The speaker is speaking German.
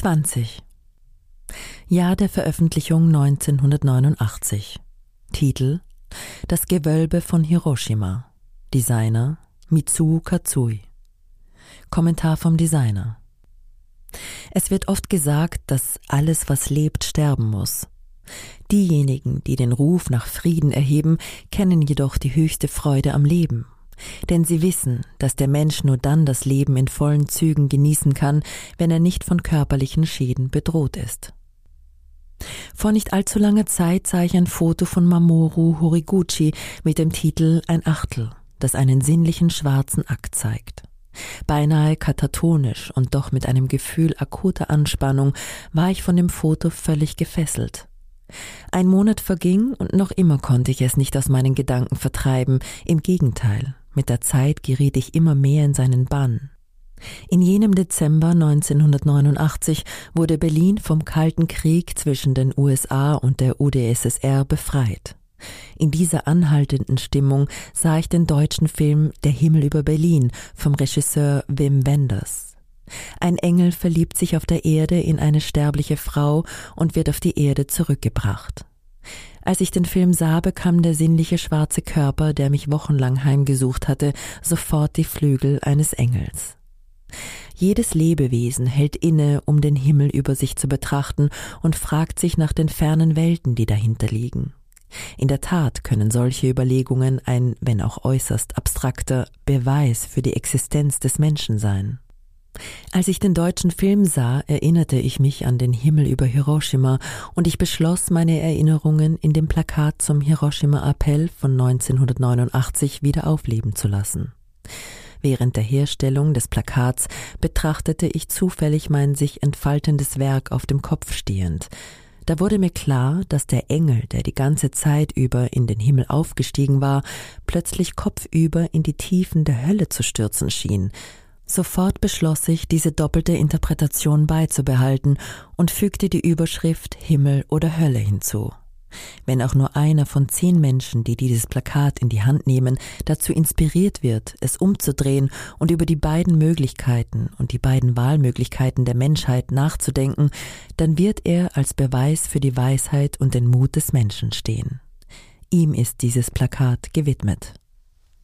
20. Jahr der Veröffentlichung 1989. Titel Das Gewölbe von Hiroshima. Designer Mitsuo Katsui. Kommentar vom Designer. Es wird oft gesagt, dass alles, was lebt, sterben muss. Diejenigen, die den Ruf nach Frieden erheben, kennen jedoch die höchste Freude am Leben denn sie wissen, dass der Mensch nur dann das Leben in vollen Zügen genießen kann, wenn er nicht von körperlichen Schäden bedroht ist. Vor nicht allzu langer Zeit sah ich ein Foto von Mamoru Horiguchi mit dem Titel Ein Achtel, das einen sinnlichen schwarzen Akt zeigt. Beinahe katatonisch und doch mit einem Gefühl akuter Anspannung war ich von dem Foto völlig gefesselt. Ein Monat verging und noch immer konnte ich es nicht aus meinen Gedanken vertreiben, im Gegenteil, mit der Zeit geriet ich immer mehr in seinen Bann. In jenem Dezember 1989 wurde Berlin vom Kalten Krieg zwischen den USA und der UdSSR befreit. In dieser anhaltenden Stimmung sah ich den deutschen Film Der Himmel über Berlin vom Regisseur Wim Wenders. Ein Engel verliebt sich auf der Erde in eine sterbliche Frau und wird auf die Erde zurückgebracht. Als ich den Film sah, bekam der sinnliche schwarze Körper, der mich wochenlang heimgesucht hatte, sofort die Flügel eines Engels. Jedes Lebewesen hält inne, um den Himmel über sich zu betrachten und fragt sich nach den fernen Welten, die dahinter liegen. In der Tat können solche Überlegungen ein, wenn auch äußerst abstrakter, Beweis für die Existenz des Menschen sein. Als ich den deutschen Film sah, erinnerte ich mich an den Himmel über Hiroshima und ich beschloss, meine Erinnerungen in dem Plakat zum Hiroshima-Appell von 1989 wieder aufleben zu lassen. Während der Herstellung des Plakats betrachtete ich zufällig mein sich entfaltendes Werk auf dem Kopf stehend. Da wurde mir klar, dass der Engel, der die ganze Zeit über in den Himmel aufgestiegen war, plötzlich kopfüber in die Tiefen der Hölle zu stürzen schien, Sofort beschloss ich, diese doppelte Interpretation beizubehalten und fügte die Überschrift Himmel oder Hölle hinzu. Wenn auch nur einer von zehn Menschen, die dieses Plakat in die Hand nehmen, dazu inspiriert wird, es umzudrehen und über die beiden Möglichkeiten und die beiden Wahlmöglichkeiten der Menschheit nachzudenken, dann wird er als Beweis für die Weisheit und den Mut des Menschen stehen. Ihm ist dieses Plakat gewidmet.